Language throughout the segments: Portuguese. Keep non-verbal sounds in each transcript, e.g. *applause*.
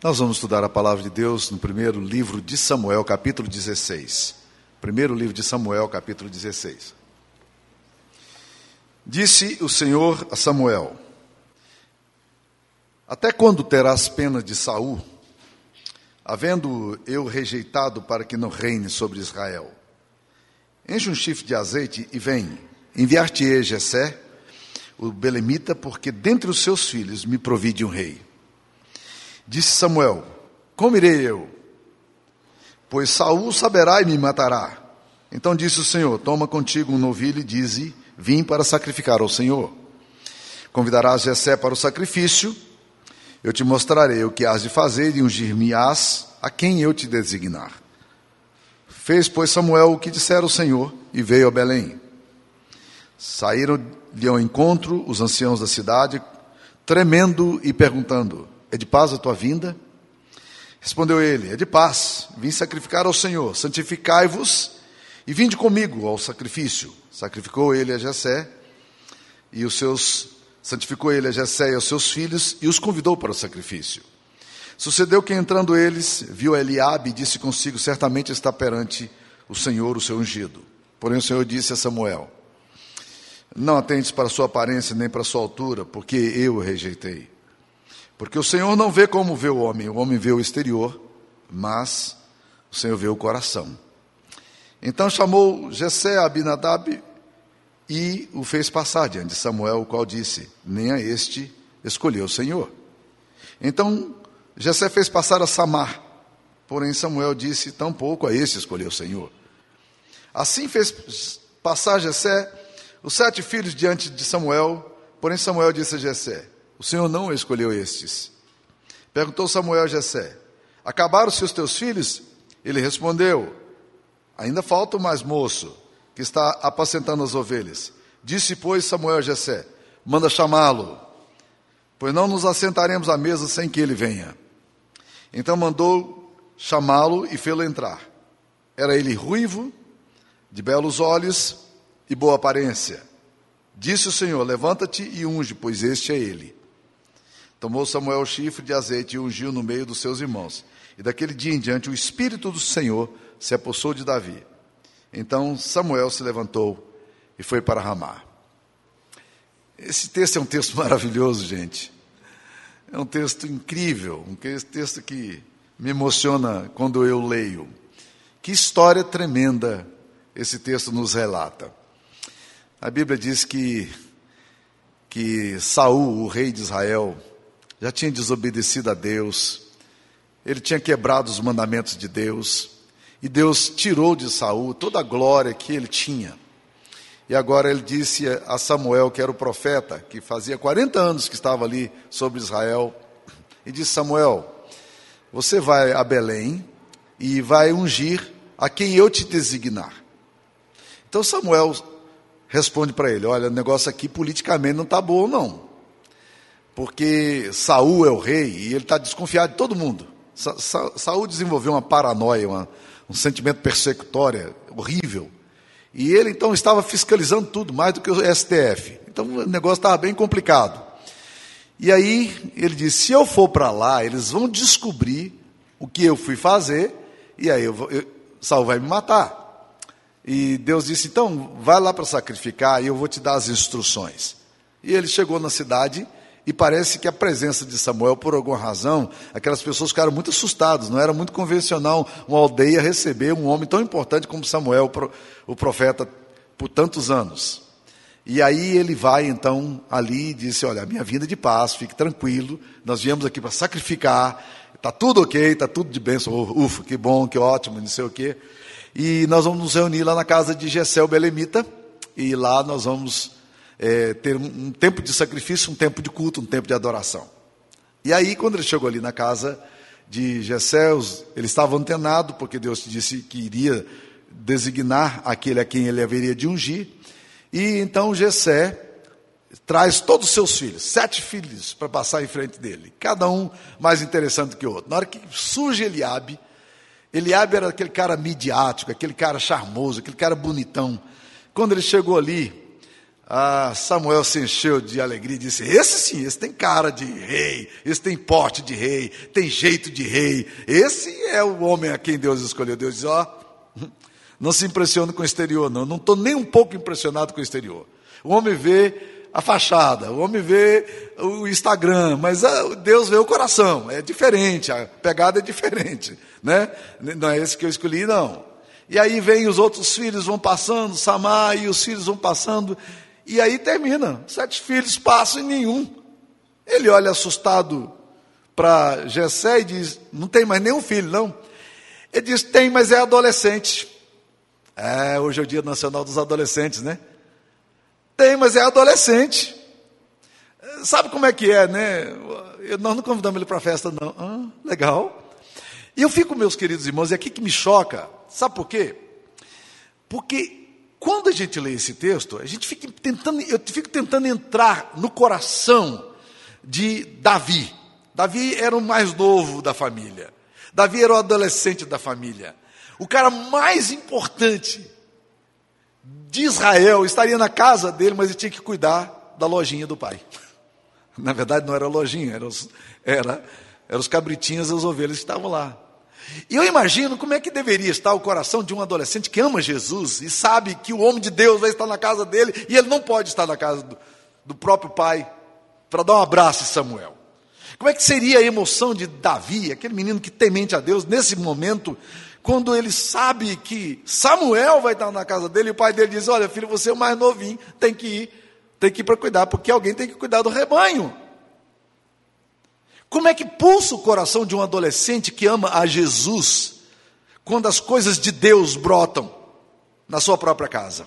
Nós vamos estudar a palavra de Deus no primeiro livro de Samuel, capítulo 16. Primeiro livro de Samuel, capítulo 16. Disse o Senhor a Samuel: Até quando terás pena de Saul, havendo eu rejeitado para que não reine sobre Israel? Enche um chifre de azeite e vem. Enviar-te-ei Jessé, o belemita, porque dentre os seus filhos me provide um rei. Disse Samuel: Como irei eu? Pois Saul saberá e me matará. Então disse o Senhor: Toma contigo um novilho e dize: Vim para sacrificar ao Senhor. Convidarás Jessé para o sacrifício. Eu te mostrarei o que has de fazer e ungir-me-ás a quem eu te designar. Fez, pois, Samuel o que dissera o Senhor e veio a Belém. Saíram-lhe ao encontro os anciãos da cidade, tremendo e perguntando: é de paz a tua vinda? Respondeu ele: É de paz. Vim sacrificar ao Senhor. Santificai-vos e vinde comigo ao sacrifício. Sacrificou ele a Jessé e os seus santificou ele a Jessé e aos seus filhos e os convidou para o sacrifício. Sucedeu que entrando eles, viu Eliabe e disse consigo: Certamente está perante o Senhor o seu ungido. Porém o Senhor disse a Samuel: Não atentes para a sua aparência nem para a sua altura, porque eu o rejeitei. Porque o Senhor não vê como vê o homem, o homem vê o exterior, mas o Senhor vê o coração. Então chamou Jessé a Abinadab e o fez passar diante de Samuel, o qual disse: Nem a este escolheu o Senhor. Então Jessé fez passar a Samar, porém Samuel disse: Tampouco a este escolheu o Senhor. Assim fez passar Jessé os sete filhos diante de Samuel, porém Samuel disse a Jessé: o Senhor não escolheu estes. Perguntou Samuel a Jessé: Acabaram-se os teus filhos? Ele respondeu: Ainda falta o mais moço, que está apacentando as ovelhas. Disse, pois, Samuel a Jessé: Manda chamá-lo, pois não nos assentaremos à mesa sem que ele venha. Então mandou chamá-lo e fê-lo entrar. Era ele ruivo, de belos olhos e boa aparência. Disse o Senhor: Levanta-te e unge, pois este é ele. Tomou Samuel o chifre de azeite e ungiu no meio dos seus irmãos. E daquele dia em diante o Espírito do Senhor se apossou de Davi. Então Samuel se levantou e foi para Ramá. Esse texto é um texto *laughs* maravilhoso, gente. É um texto incrível, um texto que me emociona quando eu leio. Que história tremenda esse texto nos relata. A Bíblia diz que que Saul, o rei de Israel, já tinha desobedecido a Deus, ele tinha quebrado os mandamentos de Deus, e Deus tirou de Saul toda a glória que ele tinha. E agora ele disse a Samuel, que era o profeta, que fazia 40 anos que estava ali sobre Israel, e disse: Samuel, você vai a Belém e vai ungir a quem eu te designar. Então Samuel responde para ele: Olha, o negócio aqui politicamente não está bom, não porque Saul é o rei e ele está desconfiado de todo mundo. Sa Sa Saul desenvolveu uma paranoia, uma, um sentimento persecutório horrível. E ele então estava fiscalizando tudo, mais do que o STF. Então o negócio estava bem complicado. E aí ele disse: se eu for para lá, eles vão descobrir o que eu fui fazer, e aí eu eu, Saul vai me matar. E Deus disse: então vai lá para sacrificar e eu vou te dar as instruções. E ele chegou na cidade e parece que a presença de Samuel, por alguma razão, aquelas pessoas ficaram muito assustadas. Não era muito convencional uma aldeia receber um homem tão importante como Samuel, o profeta, por tantos anos. E aí ele vai então ali e disse: Olha, minha vinda de paz, fique tranquilo, nós viemos aqui para sacrificar, está tudo ok, está tudo de bênção, ufa, que bom, que ótimo, não sei o quê. E nós vamos nos reunir lá na casa de Gessel Belemita, e lá nós vamos é, ter um, tempo de sacrifício, um tempo de culto, um tempo de adoração. E aí, quando ele chegou ali na casa de Gesseus, ele estava antenado, porque Deus disse que iria designar aquele a quem ele haveria de ungir. E então Gessé traz todos os seus filhos, sete filhos, para passar em frente dele, cada um mais interessante que o outro. Na hora que surge Eliabe, Eliabe era aquele cara midiático, aquele cara charmoso, aquele cara bonitão. Quando ele chegou ali, Ah, Samuel se encheu de alegria e disse: Esse sim, esse tem cara de rei, esse tem porte de rei, tem jeito de rei. Esse é o homem a quem Deus escolheu. Deus diz: Ó, oh, *laughs* não se impressione com o exterior, não. Não estou nem um pouco impressionado com o exterior. O homem vê a fachada, o homem vê o Instagram, mas ah, Deus vê o coração. É diferente, a pegada é diferente, né? Não é esse que eu escolhi, não. E aí vem os outros filhos vão passando, Samar e os filhos vão passando. E aí termina. Sete filhos passam e nenhum. Ele olha assustado para Jessé e diz: Não tem mais nenhum filho, não. Ele diz: Tem, mas é adolescente. É, hoje é o Dia Nacional dos Adolescentes, né? Tem, mas é adolescente. Sabe como é que é, né? Nós não convidamos ele para a festa, não. Ah, legal. E eu fico, meus queridos irmãos, e aqui que me choca, sabe por quê? Porque quando a gente lê esse texto, a gente fica tentando, eu fico tentando entrar no coração de Davi. Davi era o mais novo da família. Davi era o adolescente da família. O cara mais importante de Israel estaria na casa dele, mas ele tinha que cuidar da lojinha do pai. *laughs* Na verdade, não era lojinha, eram os, era, era os cabritinhos e as ovelhas que estavam lá. E eu imagino como é que deveria estar o coração de um adolescente que ama Jesus e sabe que o homem de Deus vai estar na casa dele e ele não pode estar na casa do, do próprio pai para dar um abraço a Samuel. Como é que seria a emoção de Davi, aquele menino que temente a Deus, nesse momento, quando ele sabe que Samuel vai estar na casa dele e o pai dele diz: Olha, filho, você é o mais novinho, tem que ir, tem que ir para cuidar, porque alguém tem que cuidar do rebanho. Como é que pulsa o coração de um adolescente que ama a Jesus quando as coisas de Deus brotam na sua própria casa?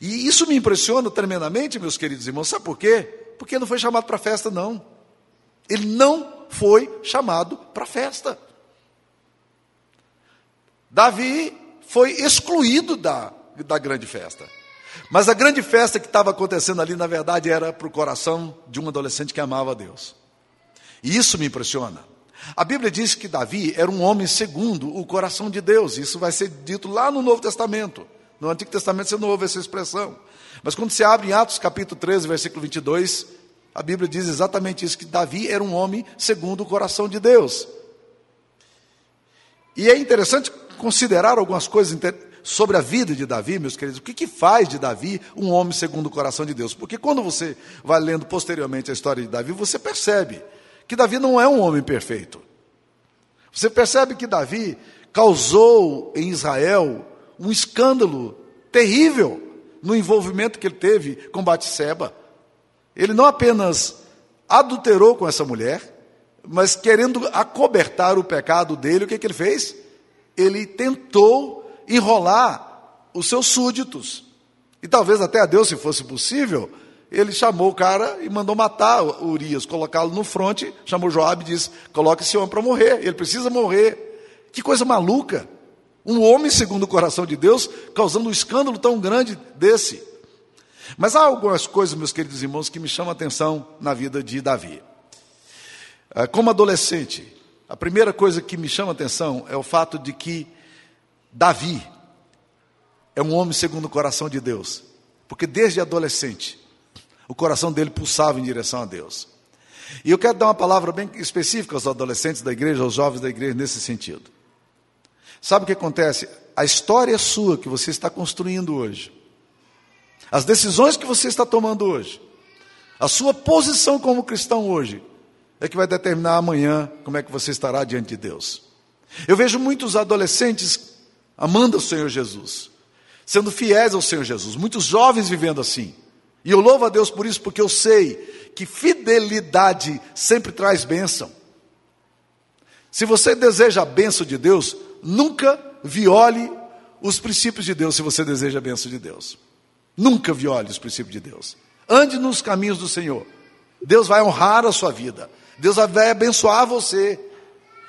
E isso me impressiona tremendamente, meus queridos irmãos. Sabe por quê? Porque não foi chamado para festa, não. Ele não foi chamado para festa. Davi foi excluído da, da grande festa. Mas a grande festa que estava acontecendo ali, na verdade, era para o coração de um adolescente que amava a Deus. E isso me impressiona. A Bíblia diz que Davi era um homem segundo o coração de Deus. Isso vai ser dito lá no Novo Testamento. No Antigo Testamento você não ouve essa expressão. Mas quando você abre em Atos capítulo 13, versículo 22, a Bíblia diz exatamente isso: que Davi era um homem segundo o coração de Deus. E é interessante considerar algumas coisas sobre a vida de Davi, meus queridos. O que, que faz de Davi um homem segundo o coração de Deus? Porque quando você vai lendo posteriormente a história de Davi, você percebe que Davi não é um homem perfeito. Você percebe que Davi causou em Israel um escândalo terrível no envolvimento que ele teve com Batseba. Ele não apenas adulterou com essa mulher, mas querendo acobertar o pecado dele, o que, que ele fez? Ele tentou enrolar os seus súditos. E talvez até a Deus, se fosse possível, ele chamou o cara e mandou matar Urias, colocá-lo no fronte, chamou Joab e disse: coloque esse homem para morrer, ele precisa morrer. Que coisa maluca! Um homem segundo o coração de Deus, causando um escândalo tão grande desse. Mas há algumas coisas, meus queridos irmãos, que me chamam a atenção na vida de Davi. Ah, como adolescente, a primeira coisa que me chama a atenção é o fato de que Davi é um homem segundo o coração de Deus. Porque desde adolescente, o coração dele pulsava em direção a Deus. E eu quero dar uma palavra bem específica aos adolescentes da igreja, aos jovens da igreja nesse sentido. Sabe o que acontece? A história sua que você está construindo hoje, as decisões que você está tomando hoje, a sua posição como cristão hoje, é que vai determinar amanhã como é que você estará diante de Deus. Eu vejo muitos adolescentes amando o Senhor Jesus, sendo fiéis ao Senhor Jesus, muitos jovens vivendo assim. E eu louvo a Deus por isso, porque eu sei que fidelidade sempre traz bênção. Se você deseja a bênção de Deus, nunca viole os princípios de Deus se você deseja a bênção de Deus. Nunca viole os princípios de Deus. Ande nos caminhos do Senhor. Deus vai honrar a sua vida. Deus vai abençoar você.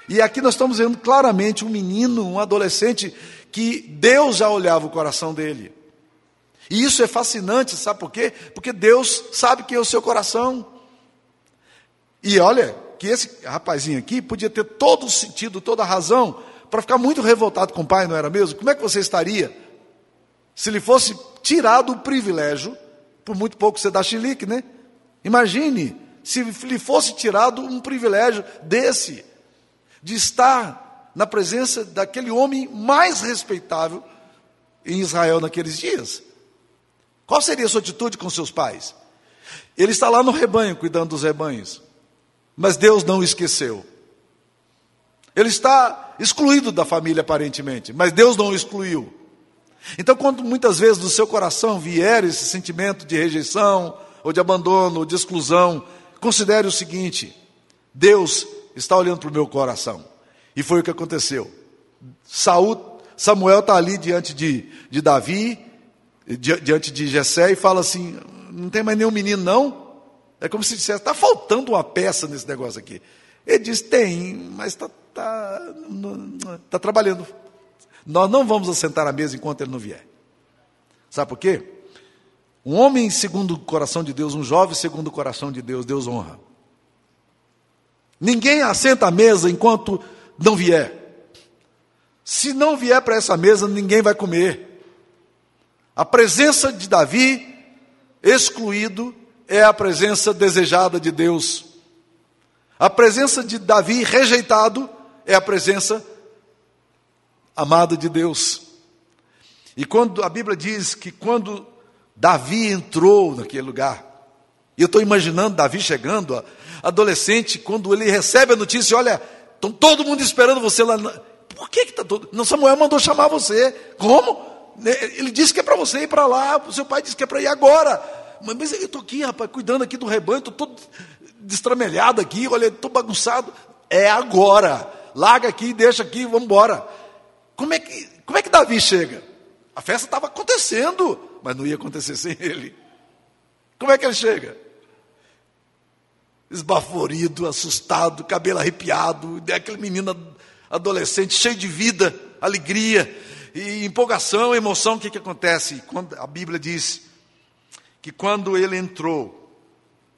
E aqui nós estamos vendo claramente um menino, um adolescente, que Deus já olhava o coração dele. E isso é fascinante, sabe por quê? Porque Deus sabe que é o seu coração. E olha, que esse rapazinho aqui podia ter todo o sentido, toda a razão, para ficar muito revoltado com o pai, não era mesmo? Como é que você estaria se lhe fosse tirado o privilégio por muito pouco você dá chilique, né? Imagine se lhe fosse tirado um privilégio desse, de estar na presença daquele homem mais respeitável em Israel naqueles dias. Qual seria a sua atitude com seus pais? Ele está lá no rebanho, cuidando dos rebanhos, mas Deus não o esqueceu. Ele está excluído da família, aparentemente, mas Deus não o excluiu. Então, quando muitas vezes do seu coração vier esse sentimento de rejeição, ou de abandono, ou de exclusão, considere o seguinte: Deus está olhando para o meu coração. E foi o que aconteceu. Saul, Samuel está ali diante de, de Davi, diante de Jessé, e fala assim: não tem mais nenhum menino, não? É como se dissesse, está faltando uma peça nesse negócio aqui. Ele diz, tem, mas está tá, tá trabalhando. Nós não vamos assentar à mesa enquanto ele não vier. Sabe por quê? Um homem segundo o coração de Deus, um jovem segundo o coração de Deus, Deus honra. Ninguém assenta à mesa enquanto não vier. Se não vier para essa mesa, ninguém vai comer. A presença de Davi, excluído, é a presença desejada de Deus. A presença de Davi, rejeitado, é a presença amada de Deus. E quando a Bíblia diz que quando Davi entrou naquele lugar, e eu estou imaginando Davi chegando, adolescente, quando ele recebe a notícia, olha, estão todo mundo esperando você lá. Por que está todo. Não, Samuel mandou chamar você. Como? Ele disse que é para você ir para lá, o seu pai disse que é para ir agora. Mas, mas eu estou aqui, rapaz, cuidando aqui do rebanho, estou todo destramelhado aqui, olha, estou bagunçado. É agora. Larga aqui, deixa aqui, vamos embora. Como é que, como é que Davi chega? A festa estava acontecendo, mas não ia acontecer sem ele. Como é que ele chega? Esbaforido, assustado, cabelo arrepiado, aquele menino adolescente cheio de vida, alegria e empolgação, emoção. O que, que acontece? Quando a Bíblia diz que quando ele entrou,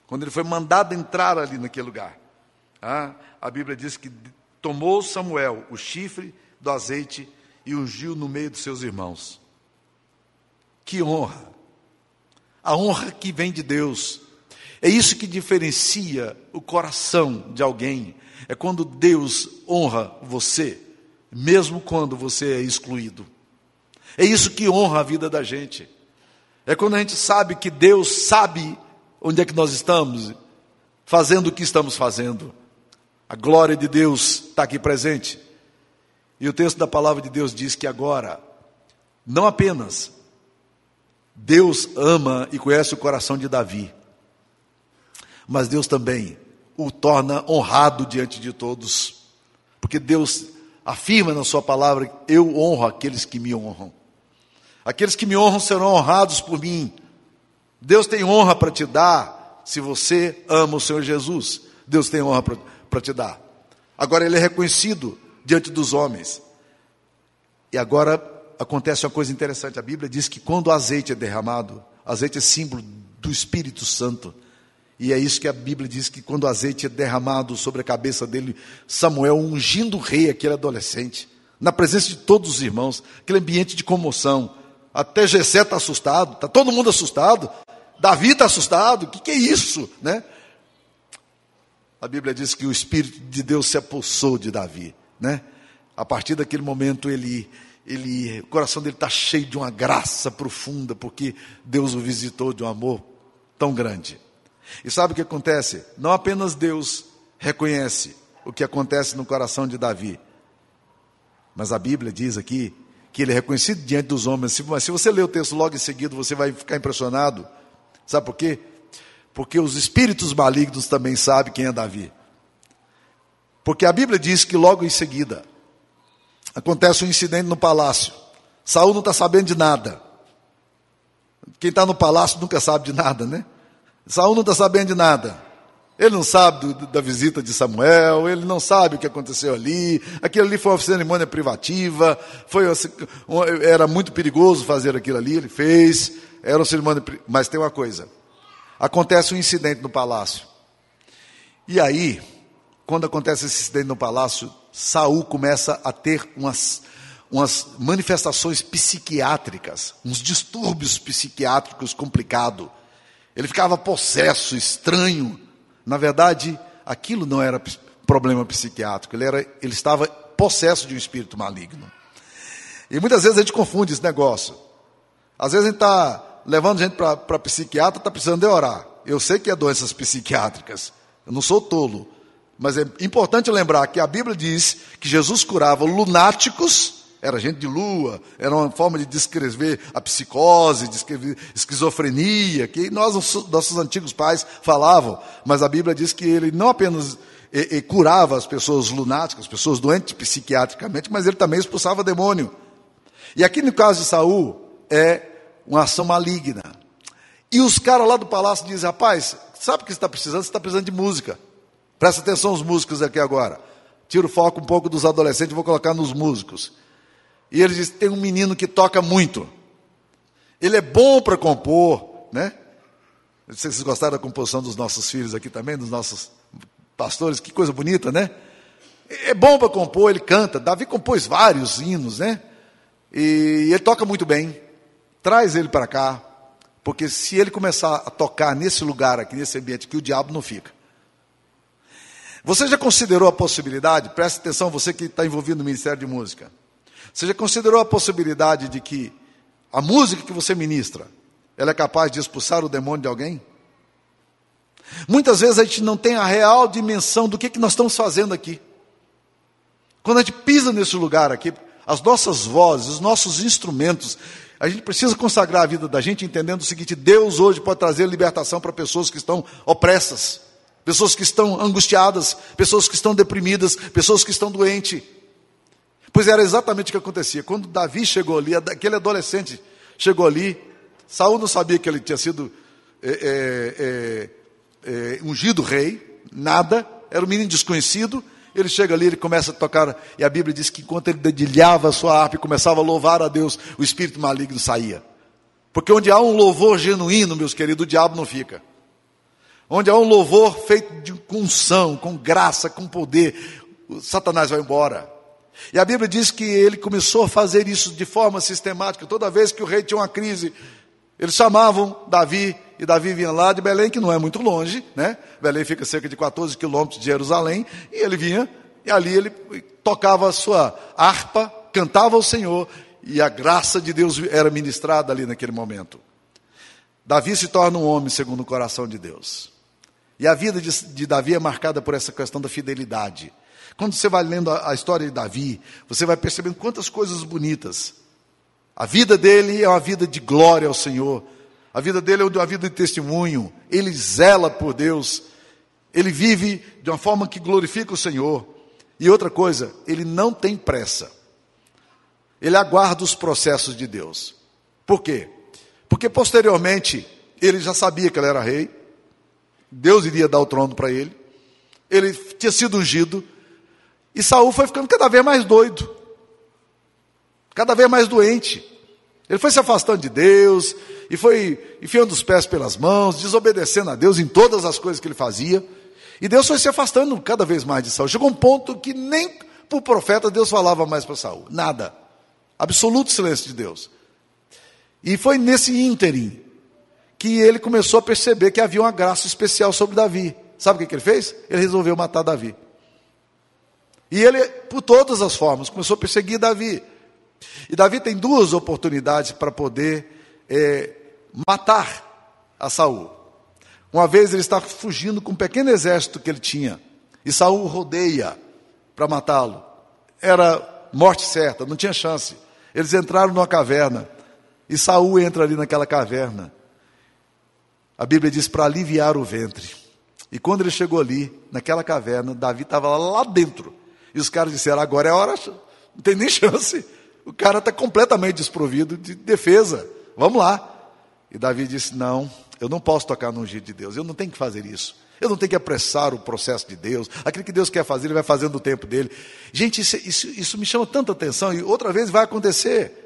quando ele foi mandado entrar ali naquele lugar, ah, a Bíblia diz que tomou Samuel o chifre do azeite e ungiu no meio dos seus irmãos. Que honra! A honra que vem de Deus. É isso que diferencia o coração de alguém. É quando Deus honra você, mesmo quando você é excluído. É isso que honra a vida da gente. É quando a gente sabe que Deus sabe onde é que nós estamos, fazendo o que estamos fazendo. A glória de Deus está aqui presente. E o texto da palavra de Deus diz que agora, não apenas Deus ama e conhece o coração de Davi, mas Deus também o torna honrado diante de todos, porque Deus afirma na Sua palavra: Eu honro aqueles que me honram. Aqueles que me honram serão honrados por mim. Deus tem honra para te dar se você ama o Senhor Jesus. Deus tem honra para te dar. Agora ele é reconhecido diante dos homens. E agora acontece uma coisa interessante: a Bíblia diz que quando o azeite é derramado, azeite é símbolo do Espírito Santo. E é isso que a Bíblia diz que quando o azeite é derramado sobre a cabeça dele, Samuel ungindo o rei, aquele adolescente, na presença de todos os irmãos, aquele ambiente de comoção. Até Jessé está assustado, está todo mundo assustado. Davi está assustado, o que, que é isso? Né? A Bíblia diz que o Espírito de Deus se apossou de Davi né? A partir daquele momento ele, ele, o coração dele está cheio de uma graça profunda, porque Deus o visitou de um amor tão grande. E sabe o que acontece? Não apenas Deus reconhece o que acontece no coração de Davi, mas a Bíblia diz aqui que ele é reconhecido diante dos homens. Mas se você ler o texto logo em seguida, você vai ficar impressionado. Sabe por quê? Porque os espíritos malignos também sabem quem é Davi. Porque a Bíblia diz que logo em seguida acontece um incidente no palácio. Saul não está sabendo de nada. Quem está no palácio nunca sabe de nada, né? Saul não está sabendo de nada. Ele não sabe do, da visita de Samuel, ele não sabe o que aconteceu ali. Aquilo ali foi uma cerimônia privativa, foi era muito perigoso fazer aquilo ali, ele fez, era uma cerimônia. Mas tem uma coisa: acontece um incidente no palácio. E aí, quando acontece esse incidente no palácio, Saul começa a ter umas, umas manifestações psiquiátricas, uns distúrbios psiquiátricos complicados. Ele ficava possesso, estranho. Na verdade, aquilo não era problema psiquiátrico, ele, era, ele estava possesso de um espírito maligno. E muitas vezes a gente confunde esse negócio. Às vezes a gente está levando gente para psiquiatra, está precisando de orar. Eu sei que é doenças psiquiátricas, eu não sou tolo. Mas é importante lembrar que a Bíblia diz que Jesus curava lunáticos, era gente de lua, era uma forma de descrever a psicose, descrever esquizofrenia, que nós, nossos antigos pais falavam, mas a Bíblia diz que ele não apenas e, e curava as pessoas lunáticas, as pessoas doentes psiquiatricamente, mas ele também expulsava demônio. E aqui no caso de Saul, é uma ação maligna. E os caras lá do palácio dizem: rapaz, sabe o que você está precisando? Você está precisando de música. Presta atenção os músicos aqui agora. Tira o foco um pouco dos adolescentes vou colocar nos músicos. E ele diz: tem um menino que toca muito. Ele é bom para compor, né? Não sei se vocês gostaram da composição dos nossos filhos aqui também, dos nossos pastores, que coisa bonita, né? É bom para compor, ele canta. Davi compôs vários hinos, né? E ele toca muito bem. Traz ele para cá, porque se ele começar a tocar nesse lugar aqui, nesse ambiente aqui, o diabo não fica. Você já considerou a possibilidade, preste atenção, você que está envolvido no Ministério de Música, você já considerou a possibilidade de que a música que você ministra, ela é capaz de expulsar o demônio de alguém? Muitas vezes a gente não tem a real dimensão do que, que nós estamos fazendo aqui. Quando a gente pisa nesse lugar aqui, as nossas vozes, os nossos instrumentos, a gente precisa consagrar a vida da gente entendendo o seguinte: Deus hoje pode trazer libertação para pessoas que estão opressas, pessoas que estão angustiadas, pessoas que estão deprimidas, pessoas que estão doentes. Pois era exatamente o que acontecia. Quando Davi chegou ali, aquele adolescente chegou ali, Saul não sabia que ele tinha sido é, é, é, ungido rei, nada, era um menino desconhecido, ele chega ali, ele começa a tocar, e a Bíblia diz que enquanto ele dedilhava a sua harpa e começava a louvar a Deus, o espírito maligno saía. Porque onde há um louvor genuíno, meus queridos, o diabo não fica. Onde há um louvor feito de, unção, com graça, com poder, Satanás vai embora. E a Bíblia diz que ele começou a fazer isso de forma sistemática. Toda vez que o rei tinha uma crise, eles chamavam Davi, e Davi vinha lá de Belém, que não é muito longe, né? Belém fica cerca de 14 quilômetros de Jerusalém, e ele vinha, e ali ele tocava a sua harpa, cantava ao Senhor, e a graça de Deus era ministrada ali naquele momento. Davi se torna um homem segundo o coração de Deus. E a vida de, de Davi é marcada por essa questão da fidelidade. Quando você vai lendo a, a história de Davi, você vai percebendo quantas coisas bonitas. A vida dele é uma vida de glória ao Senhor. A vida dele é uma vida de testemunho. Ele zela por Deus. Ele vive de uma forma que glorifica o Senhor. E outra coisa, ele não tem pressa. Ele aguarda os processos de Deus. Por quê? Porque posteriormente ele já sabia que ele era rei. Deus iria dar o trono para ele. Ele tinha sido ungido. E Saul foi ficando cada vez mais doido. Cada vez mais doente. Ele foi se afastando de Deus, e foi enfiando os pés pelas mãos, desobedecendo a Deus em todas as coisas que ele fazia. E Deus foi se afastando cada vez mais de Saul. Chegou um ponto que nem para o profeta Deus falava mais para Saul. Nada. Absoluto silêncio de Deus. E foi nesse ínterim que ele começou a perceber que havia uma graça especial sobre Davi. Sabe o que, ele fez? Ele resolveu matar Davi. E ele, por todas as formas, começou a perseguir Davi. E Davi tem duas oportunidades para poder é, matar a Saul. Uma vez ele está fugindo com um pequeno exército que ele tinha, e Saul rodeia para matá-lo. Era morte certa, não tinha chance. Eles entraram numa caverna, e Saul entra ali naquela caverna. A Bíblia diz para aliviar o ventre. E quando ele chegou ali, naquela caverna, Davi estava lá dentro. E os caras disseram: agora é hora, não tem nem *laughs* chance. O cara está completamente desprovido de defesa. Vamos lá. E Davi disse: Não, eu não posso tocar no ungido de Deus, eu não tenho que fazer isso. Eu não tenho que apressar o processo de Deus. Aquilo que Deus quer fazer, Ele vai fazendo no tempo dele. Gente, isso, isso, isso me chama tanta atenção. E outra vez vai acontecer.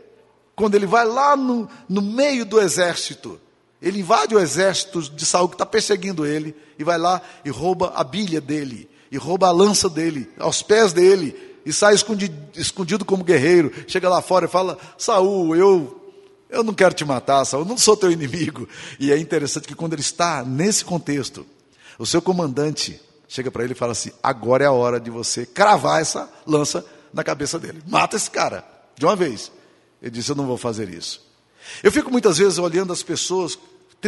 Quando ele vai lá no, no meio do exército, ele invade o exército de Saul que está perseguindo ele, e vai lá e rouba a bilha dele, e rouba a lança dele, aos pés dele, e sai escondido, escondido como guerreiro. Chega lá fora e fala: Saul, eu Eu não quero te matar, Saul, eu não sou teu inimigo. E é interessante que quando ele está nesse contexto, o seu comandante chega para ele e fala assim: agora é a hora de você cravar essa lança na cabeça dele. Mata esse cara, de uma vez. Ele disse: Eu não vou fazer isso. Eu fico muitas vezes olhando as pessoas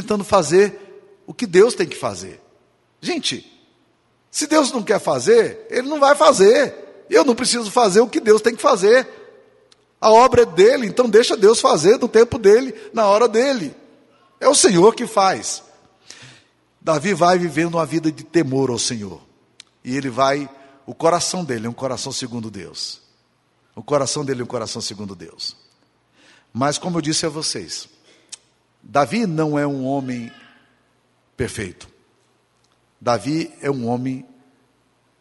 tentando fazer o que Deus tem que fazer. Gente, se Deus não quer fazer, Ele não vai fazer. Eu não preciso fazer o que Deus tem que fazer. A obra é dele, então deixa Deus fazer no tempo dele, na hora dele. É o Senhor que faz. Davi vai vivendo uma vida de temor ao Senhor. E ele vai, o coração dele é um coração segundo Deus. O coração dele é um coração segundo Deus. Mas, como eu disse a vocês, Davi não é um homem perfeito. Davi é um homem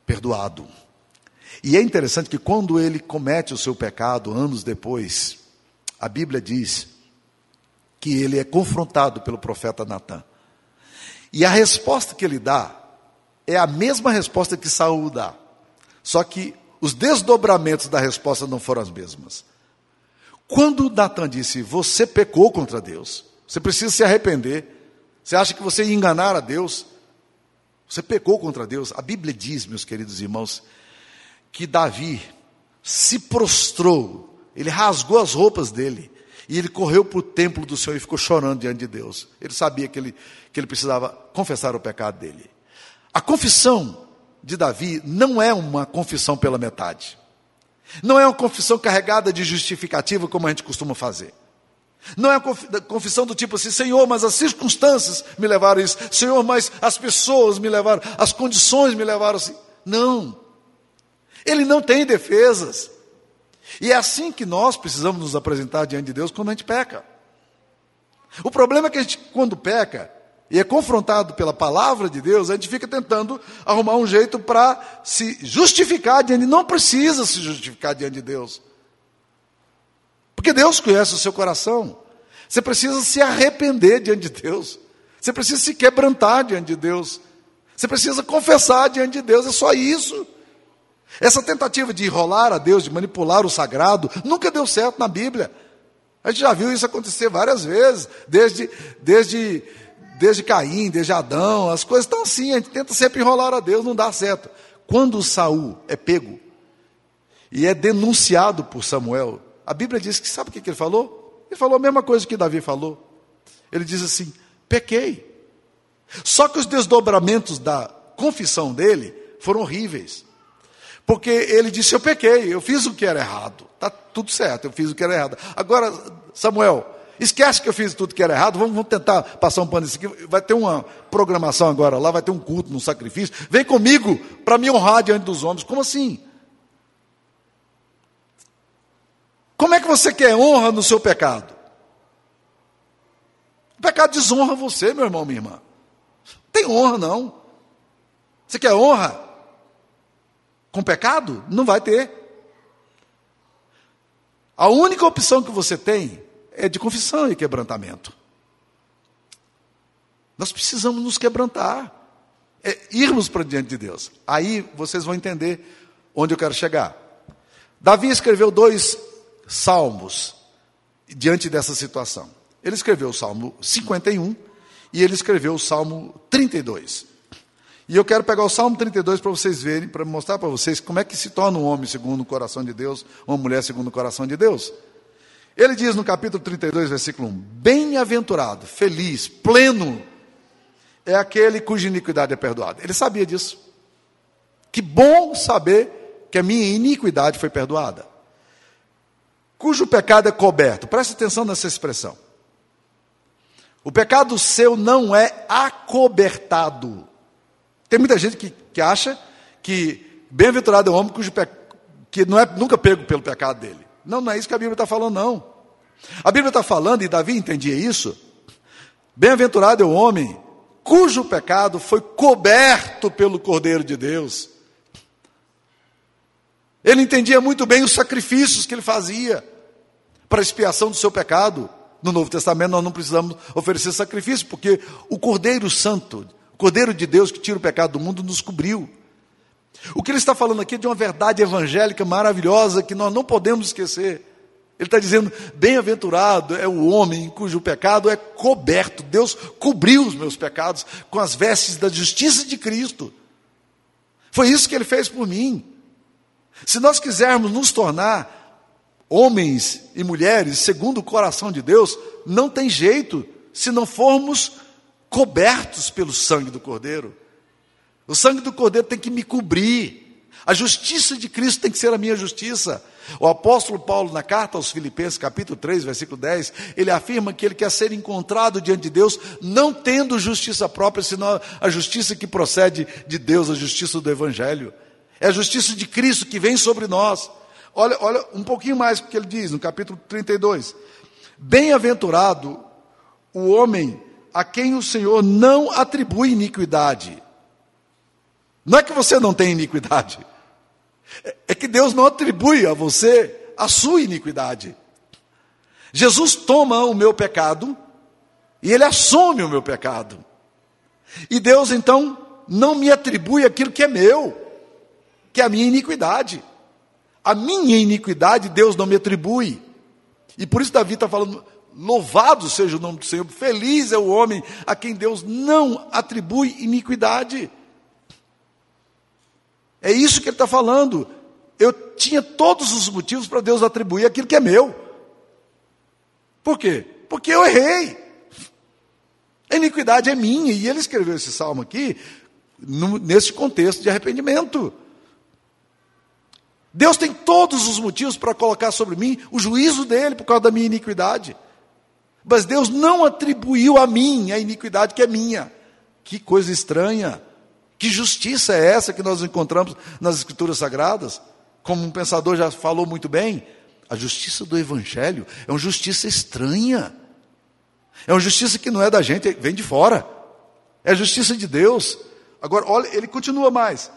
perdoado. E é interessante que quando ele comete o seu pecado, anos depois, a Bíblia diz que ele é confrontado pelo profeta Natan. E a resposta que ele dá é a mesma resposta que Saul dá. Só que os desdobramentos da resposta não foram as mesmas. Quando Natan disse: Você pecou contra Deus, você precisa se arrepender, você acha que você ia enganar a Deus, você pecou contra Deus. A Bíblia diz, meus queridos irmãos, que Davi se prostrou, ele rasgou as roupas dele, e ele correu para o templo do Senhor e ficou chorando diante de Deus. Ele sabia que ele, que ele precisava confessar o pecado dele. A confissão de Davi não é uma confissão pela metade. Não é uma confissão carregada de justificativa como a gente costuma fazer. Não é confissão do tipo assim, Senhor, mas as circunstâncias me levaram a isso. Senhor, mas as pessoas me levaram, as condições me levaram assim. Não. Ele não tem defesas. E é assim que nós precisamos nos apresentar diante de Deus quando a gente peca. O problema é que a gente, quando peca, e é confrontado pela palavra de Deus, a gente fica tentando arrumar um jeito para se justificar diante, não precisa se justificar diante de Deus. Porque Deus conhece o seu coração. Você precisa se arrepender diante de Deus. Você precisa se quebrantar diante de Deus. Você precisa confessar diante de Deus, é só isso. Essa tentativa de enrolar a Deus, de manipular o sagrado, nunca deu certo na Bíblia. A gente já viu isso acontecer várias vezes, desde, desde desde Caim, desde Adão, as coisas estão assim, a gente tenta sempre enrolar a Deus, não dá certo. Quando Saul é pego e é denunciado por Samuel, a Bíblia diz que sabe o que ele falou? Ele falou a mesma coisa que Davi falou. Ele diz assim: pequei. Só que os desdobramentos da confissão dele foram horríveis. Porque ele disse: Eu pequei, eu fiz o que era errado. Está tudo certo, eu fiz o que era errado. Agora, Samuel, Esquece que eu fiz tudo que era errado, vamos, vamos tentar passar um pano nisso aqui. Vai ter uma programação agora lá, vai ter um culto, um sacrifício. Vem comigo para me honrar diante dos homens. Como assim? Como é que você quer honra no seu pecado? O pecado desonra você, meu irmão, minha irmã. Tem honra, não. Você quer honra? Com pecado? Não vai ter. A única opção que você tem é de confissão e quebrantamento. Nós precisamos nos quebrantar, é irmos para diante de Deus. Aí vocês vão entender onde eu quero chegar. Davi escreveu dois salmos diante dessa situação. Ele escreveu o Salmo 51 e ele escreveu o Salmo 32. E eu quero pegar o Salmo 32 para vocês verem, para mostrar para vocês como é que se torna um homem segundo o coração de Deus, uma mulher segundo o coração de Deus. Ele diz no capítulo 32, versículo 1: Bem-aventurado, feliz, pleno, é aquele cuja iniquidade é perdoada. Ele sabia disso. Que bom saber que a minha iniquidade foi perdoada. Cujo pecado é coberto. Preste atenção nessa expressão. O pecado seu não é acobertado. Tem muita gente que, que acha que bem-aventurado é o homem cujo pe... que não é nunca pego pelo pecado dele. Não, não é isso que a Bíblia está falando, não. A Bíblia está falando, e Davi entendia isso. Bem-aventurado é o homem cujo pecado foi coberto pelo Cordeiro de Deus. Ele entendia muito bem os sacrifícios que ele fazia para expiação do seu pecado. No Novo Testamento nós não precisamos oferecer sacrifício, porque o Cordeiro Santo, o Cordeiro de Deus que tira o pecado do mundo, nos cobriu. O que ele está falando aqui é de uma verdade evangélica maravilhosa que nós não podemos esquecer. Ele está dizendo: bem-aventurado é o homem cujo pecado é coberto. Deus cobriu os meus pecados com as vestes da justiça de Cristo. Foi isso que ele fez por mim. Se nós quisermos nos tornar homens e mulheres segundo o coração de Deus, não tem jeito se não formos cobertos pelo sangue do Cordeiro. O sangue do Cordeiro tem que me cobrir. A justiça de Cristo tem que ser a minha justiça. O apóstolo Paulo, na carta aos Filipenses, capítulo 3, versículo 10, ele afirma que ele quer ser encontrado diante de Deus, não tendo justiça própria, senão a justiça que procede de Deus, a justiça do Evangelho. É a justiça de Cristo que vem sobre nós. Olha, olha um pouquinho mais o que ele diz no capítulo 32. Bem-aventurado o homem a quem o Senhor não atribui iniquidade. Não é que você não tem iniquidade, é que Deus não atribui a você a sua iniquidade. Jesus toma o meu pecado e ele assume o meu pecado. E Deus então não me atribui aquilo que é meu, que é a minha iniquidade. A minha iniquidade Deus não me atribui. E por isso Davi está falando: louvado seja o nome do Senhor, feliz é o homem a quem Deus não atribui iniquidade. É isso que ele está falando. Eu tinha todos os motivos para Deus atribuir aquilo que é meu. Por quê? Porque eu errei. A iniquidade é minha. E ele escreveu esse salmo aqui no, nesse contexto de arrependimento. Deus tem todos os motivos para colocar sobre mim o juízo dele por causa da minha iniquidade. Mas Deus não atribuiu a mim a iniquidade que é minha. Que coisa estranha. Que justiça é essa que nós encontramos nas Escrituras Sagradas? Como um pensador já falou muito bem, a justiça do Evangelho é uma justiça estranha. É uma justiça que não é da gente, vem de fora. É a justiça de Deus. Agora, olha, ele continua mais.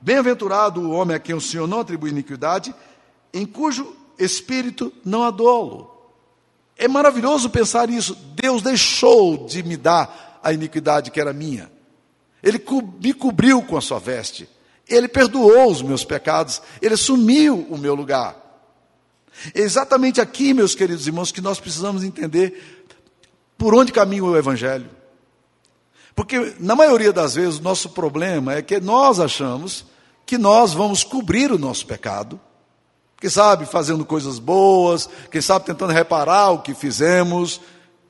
Bem-aventurado o homem a quem o Senhor não atribui iniquidade, em cujo espírito não há dolo. É maravilhoso pensar isso. Deus deixou de me dar a iniquidade que era minha. Ele me cobriu com a sua veste. Ele perdoou os meus pecados. Ele assumiu o meu lugar. É exatamente aqui, meus queridos irmãos, que nós precisamos entender por onde caminha o Evangelho. Porque, na maioria das vezes, o nosso problema é que nós achamos que nós vamos cobrir o nosso pecado. Quem sabe fazendo coisas boas, quem sabe tentando reparar o que fizemos,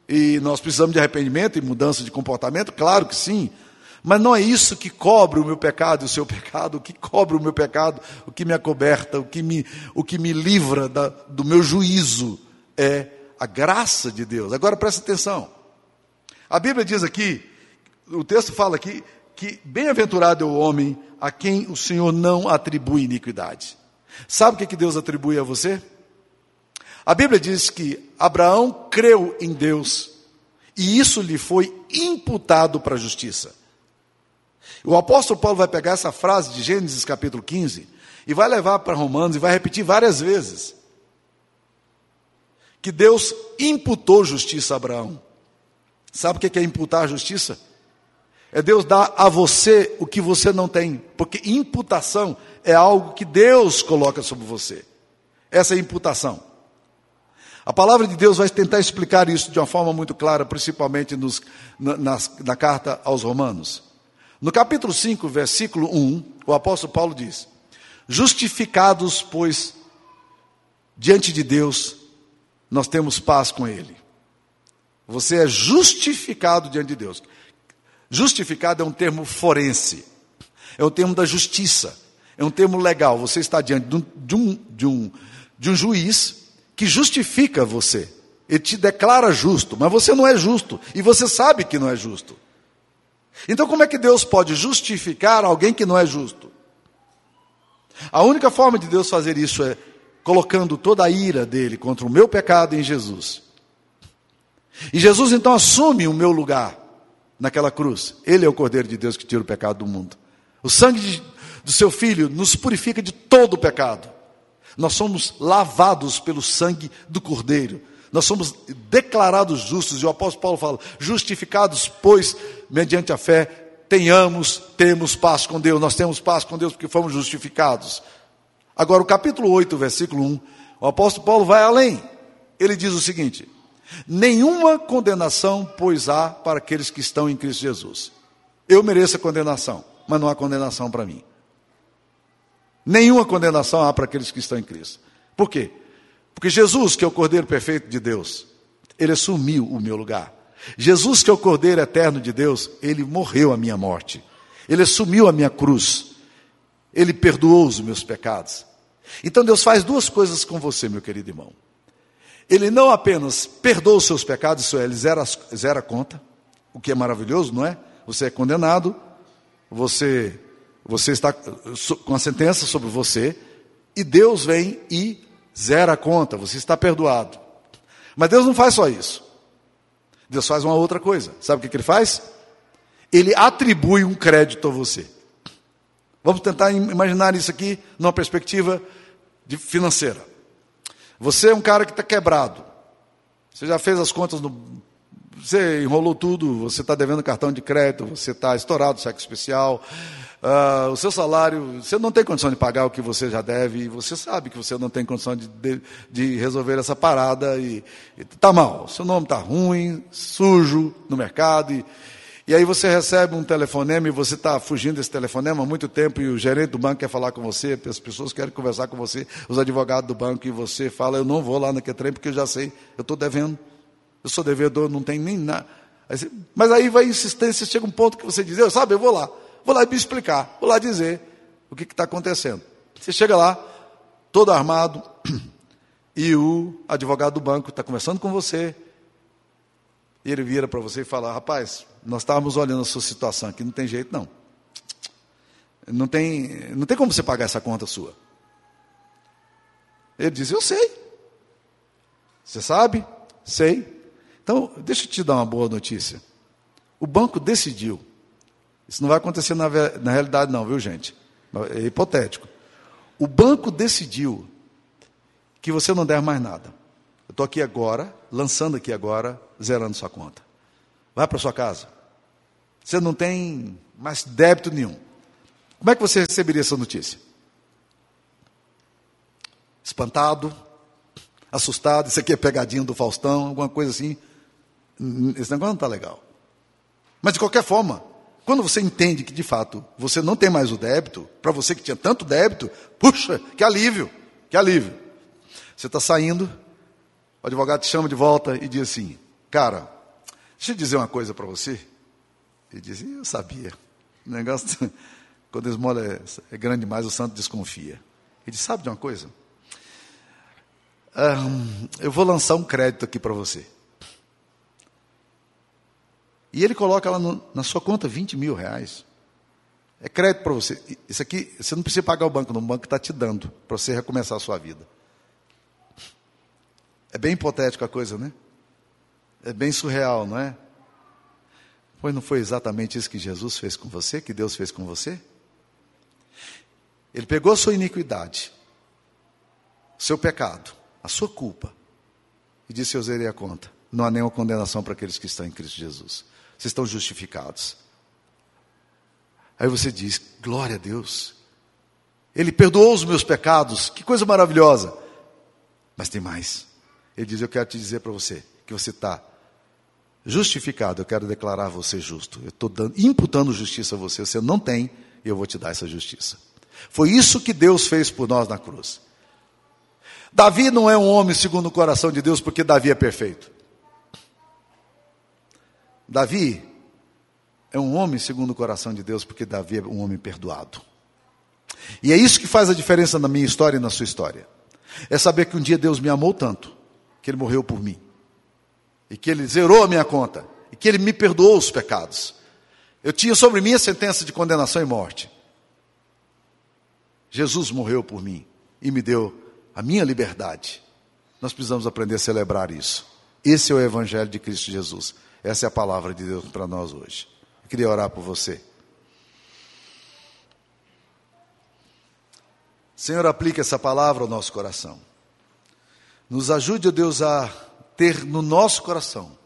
e nós precisamos de arrependimento e mudança de comportamento, claro que sim. Mas não é isso que cobre o meu pecado e o seu *laughs* pecado, o que cobre o meu pecado, o que me acoberta, o que me, o que me livra da, do meu juízo é a graça de Deus. Agora presta atenção. A Bíblia diz aqui, o texto fala aqui, que bem-aventurado é o homem a quem o Senhor não atribui iniquidade. Sabe o que, que Deus atribui a você? A Bíblia diz que Abraão creu em Deus e isso lhe foi imputado para a justiça. O apóstolo Paulo vai pegar essa frase de Gênesis capítulo 15 e vai levar para Romanos e vai repetir várias vezes. Que Deus imputou justiça a Abraão. Sabe o que é imputar justiça? É Deus dar a você o que você não tem, porque imputação é algo que Deus coloca sobre você. Essa é a imputação. A palavra de Deus vai tentar explicar isso de uma forma muito clara, principalmente nos, na, na, na carta aos Romanos. No capítulo 5, versículo 1, o apóstolo Paulo diz: Justificados, pois, diante de Deus, nós temos paz com Ele. Você é justificado diante de Deus. Justificado é um termo forense, é um termo da justiça, é um termo legal. Você está diante de um, de um, de um, de um juiz que justifica você. Ele te declara justo, mas você não é justo, e você sabe que não é justo. Então, como é que Deus pode justificar alguém que não é justo? A única forma de Deus fazer isso é colocando toda a ira dele contra o meu pecado em Jesus. E Jesus então assume o meu lugar naquela cruz. Ele é o Cordeiro de Deus que tira o pecado do mundo. O sangue de, do seu filho nos purifica de todo o pecado. Nós somos lavados pelo sangue do Cordeiro. Nós somos declarados justos, e o apóstolo Paulo fala: justificados, pois, mediante a fé, tenhamos, temos paz com Deus. Nós temos paz com Deus porque fomos justificados. Agora, o capítulo 8, versículo 1, o apóstolo Paulo vai além. ele diz o seguinte: Nenhuma condenação, pois há para aqueles que estão em Cristo Jesus. Eu mereço a condenação, mas não há condenação para mim. Nenhuma condenação há para aqueles que estão em Cristo. Por quê? Porque Jesus, que é o Cordeiro perfeito de Deus, ele assumiu o meu lugar. Jesus, que é o Cordeiro eterno de Deus, ele morreu a minha morte. Ele assumiu a minha cruz. Ele perdoou os meus pecados. Então Deus faz duas coisas com você, meu querido irmão. Ele não apenas perdoa os seus pecados, isso é, ele zera, zera a conta, o que é maravilhoso, não é? Você é condenado, você, você está com a sentença sobre você, e Deus vem e zera a conta, você está perdoado. Mas Deus não faz só isso. Deus faz uma outra coisa. Sabe o que, que ele faz? Ele atribui um crédito a você. Vamos tentar imaginar isso aqui numa perspectiva financeira. Você é um cara que está quebrado. Você já fez as contas no. Você enrolou tudo, você está devendo cartão de crédito, você está estourado cheque especial, uh, o seu salário, você não tem condição de pagar o que você já deve, e você sabe que você não tem condição de, de, de resolver essa parada, e está mal, seu nome está ruim, sujo no mercado, e, e aí você recebe um telefonema e você está fugindo desse telefonema há muito tempo e o gerente do banco quer falar com você, as pessoas querem conversar com você, os advogados do banco, e você fala, eu não vou lá naquele trem porque eu já sei, eu estou devendo, eu sou devedor, não tem nem nada. Mas aí vai insistência, chega um ponto que você diz, eu sabe, eu vou lá, vou lá me explicar, vou lá dizer o que está acontecendo. Você chega lá, todo armado, *clears throat* e o advogado do banco está conversando com você, e ele vira para você e fala: Rapaz, nós estávamos olhando a sua situação aqui, não tem jeito não. Não tem, não tem como você pagar essa conta sua. Ele diz: Eu sei. Você sabe? Sei. Então, deixa eu te dar uma boa notícia. O banco decidiu. Isso não vai acontecer na, na realidade, não, viu, gente? É hipotético. O banco decidiu que você não deve mais nada. Eu estou aqui agora, lançando aqui agora, zerando sua conta. Vai para sua casa. Você não tem mais débito nenhum. Como é que você receberia essa notícia? Espantado, assustado, isso aqui é pegadinha do Faustão, alguma coisa assim. Esse negócio não está legal. Mas de qualquer forma, quando você entende que de fato você não tem mais o débito, para você que tinha tanto débito, puxa, que alívio, que alívio. Você está saindo, o advogado te chama de volta e diz assim: Cara, deixa eu dizer uma coisa para você. Ele diz: Eu sabia. O negócio, *laughs* quando esmola é, é grande demais, o santo desconfia. Ele diz: Sabe de uma coisa? Um, eu vou lançar um crédito aqui para você. E ele coloca lá no, na sua conta 20 mil reais. É crédito para você. Isso aqui, você não precisa pagar o banco, não. o banco está te dando para você recomeçar a sua vida. É bem hipotética a coisa, né? É bem surreal, não é? Pois não foi exatamente isso que Jesus fez com você, que Deus fez com você? Ele pegou a sua iniquidade, seu pecado, a sua culpa, e disse: Eu zerei a conta. Não há nenhuma condenação para aqueles que estão em Cristo Jesus. Vocês estão justificados. Aí você diz: Glória a Deus. Ele perdoou os meus pecados, que coisa maravilhosa. Mas tem mais. Ele diz: Eu quero te dizer para você que você está justificado. Eu quero declarar você justo. Eu estou imputando justiça a você. Você não tem, eu vou te dar essa justiça. Foi isso que Deus fez por nós na cruz. Davi não é um homem segundo o coração de Deus porque Davi é perfeito. Davi é um homem segundo o coração de Deus porque Davi é um homem perdoado. E é isso que faz a diferença na minha história e na sua história. É saber que um dia Deus me amou tanto que ele morreu por mim. E que ele zerou a minha conta. E que ele me perdoou os pecados. Eu tinha sobre mim a sentença de condenação e morte. Jesus morreu por mim e me deu a minha liberdade. Nós precisamos aprender a celebrar isso. Esse é o Evangelho de Cristo Jesus. Essa é a palavra de Deus para nós hoje. Eu queria orar por você. Senhor, aplique essa palavra ao nosso coração. Nos ajude, ó Deus, a ter no nosso coração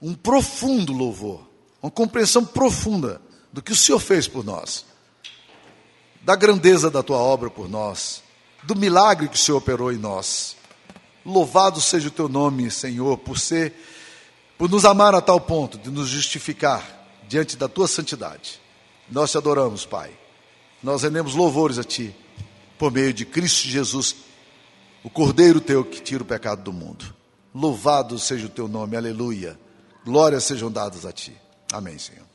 um profundo louvor, uma compreensão profunda do que o Senhor fez por nós, da grandeza da tua obra por nós, do milagre que o Senhor operou em nós, Louvado seja o teu nome, Senhor, por ser, por nos amar a tal ponto de nos justificar diante da tua santidade. Nós te adoramos, Pai. Nós rendemos louvores a ti por meio de Cristo Jesus, o Cordeiro teu que tira o pecado do mundo. Louvado seja o teu nome, aleluia. Glórias sejam dadas a ti. Amém, Senhor.